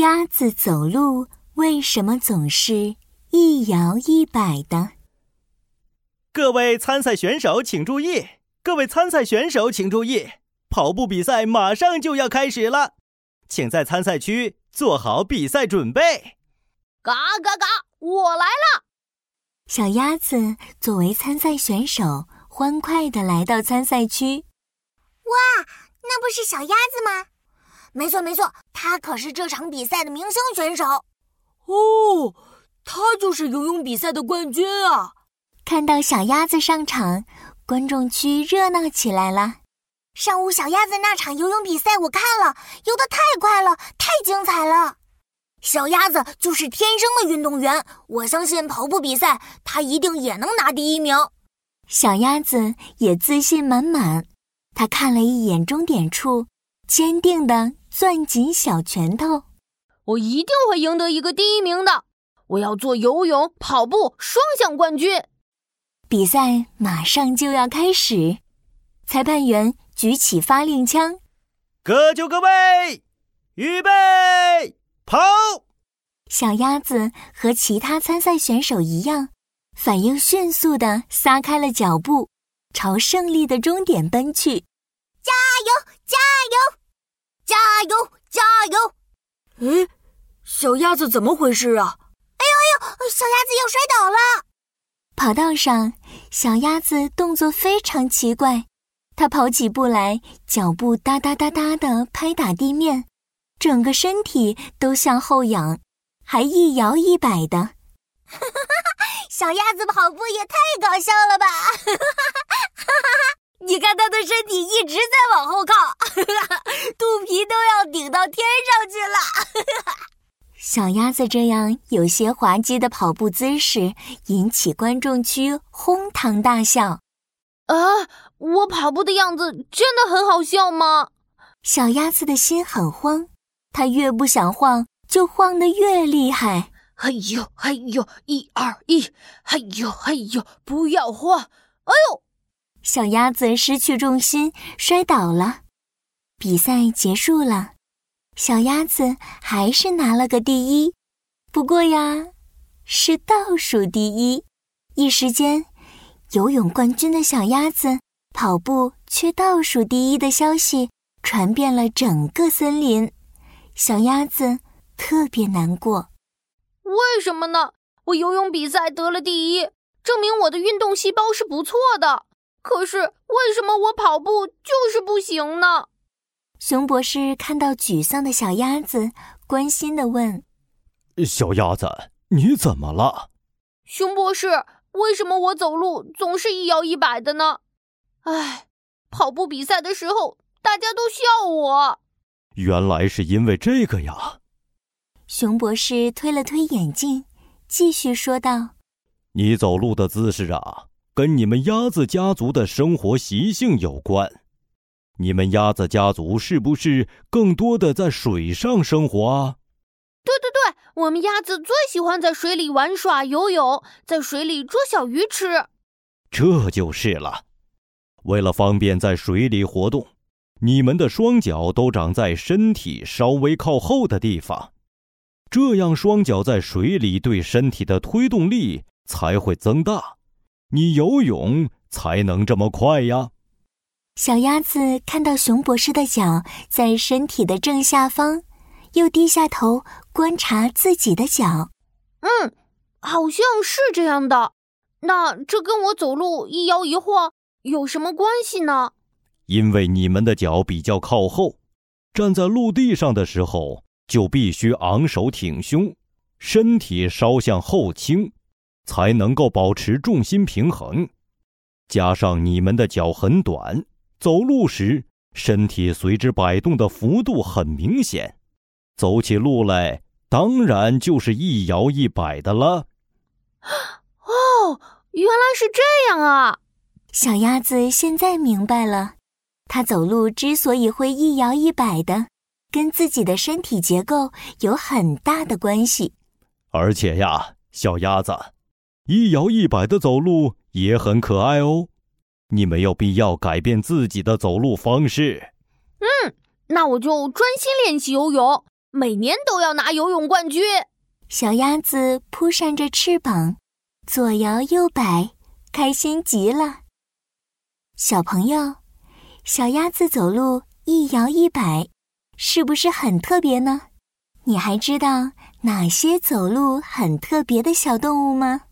鸭子走路为什么总是一摇一摆的？各位参赛选手请注意！各位参赛选手请注意！跑步比赛马上就要开始了，请在参赛区做好比赛准备。嘎嘎嘎！我来了。小鸭子作为参赛选手，欢快地来到参赛区。哇，那不是小鸭子吗？没错没错，他可是这场比赛的明星选手。哦，他就是游泳比赛的冠军啊！看到小鸭子上场，观众区热闹起来了。上午小鸭子那场游泳比赛我看了，游得太快了，太精彩了。小鸭子就是天生的运动员，我相信跑步比赛它一定也能拿第一名。小鸭子也自信满满，他看了一眼终点处，坚定地攥紧小拳头。我一定会赢得一个第一名的！我要做游泳、跑步双项冠军。比赛马上就要开始，裁判员举起发令枪，各就各位，预备。跑！小鸭子和其他参赛选手一样，反应迅速的撒开了脚步，朝胜利的终点奔去。加油！加油！加油！加油！哎，小鸭子怎么回事啊？哎呦哎呦！小鸭子要摔倒了！跑道上，小鸭子动作非常奇怪，它跑起步来，脚步哒哒哒哒的拍打地面。整个身体都向后仰，还一摇一摆的。小鸭子跑步也太搞笑了吧！你看它的身体一直在往后靠，肚皮都要顶到天上去了。小鸭子这样有些滑稽的跑步姿势，引起观众区哄堂大笑。啊，我跑步的样子真的很好笑吗？小鸭子的心很慌。它越不想晃，就晃得越厉害。嘿呦嘿呦，一二一，嘿呦嘿呦，不要晃！哎呦，小鸭子失去重心，摔倒了。比赛结束了，小鸭子还是拿了个第一，不过呀，是倒数第一。一时间，游泳冠军的小鸭子跑步却倒数第一的消息传遍了整个森林。小鸭子特别难过，为什么呢？我游泳比赛得了第一，证明我的运动细胞是不错的。可是为什么我跑步就是不行呢？熊博士看到沮丧的小鸭子，关心的问：“小鸭子，你怎么了？”熊博士，为什么我走路总是一摇一摆的呢？唉，跑步比赛的时候，大家都笑我。原来是因为这个呀！熊博士推了推眼镜，继续说道：“你走路的姿势啊，跟你们鸭子家族的生活习性有关。你们鸭子家族是不是更多的在水上生活啊？”“对对对，我们鸭子最喜欢在水里玩耍、游泳，在水里捉小鱼吃。”“这就是了，为了方便在水里活动。”你们的双脚都长在身体稍微靠后的地方，这样双脚在水里对身体的推动力才会增大，你游泳才能这么快呀。小鸭子看到熊博士的脚在身体的正下方，又低下头观察自己的脚。嗯，好像是这样的。那这跟我走路一摇一晃有什么关系呢？因为你们的脚比较靠后，站在陆地上的时候就必须昂首挺胸，身体稍向后倾，才能够保持重心平衡。加上你们的脚很短，走路时身体随之摆动的幅度很明显，走起路来当然就是一摇一摆的了。哦，原来是这样啊！小鸭子现在明白了。它走路之所以会一摇一摆的，跟自己的身体结构有很大的关系。而且呀，小鸭子，一摇一摆的走路也很可爱哦。你没有必要改变自己的走路方式。嗯，那我就专心练习游泳，每年都要拿游泳冠军。小鸭子扑扇着翅膀，左摇右摆，开心极了。小朋友，小鸭子走路一摇一摆，是不是很特别呢？你还知道哪些走路很特别的小动物吗？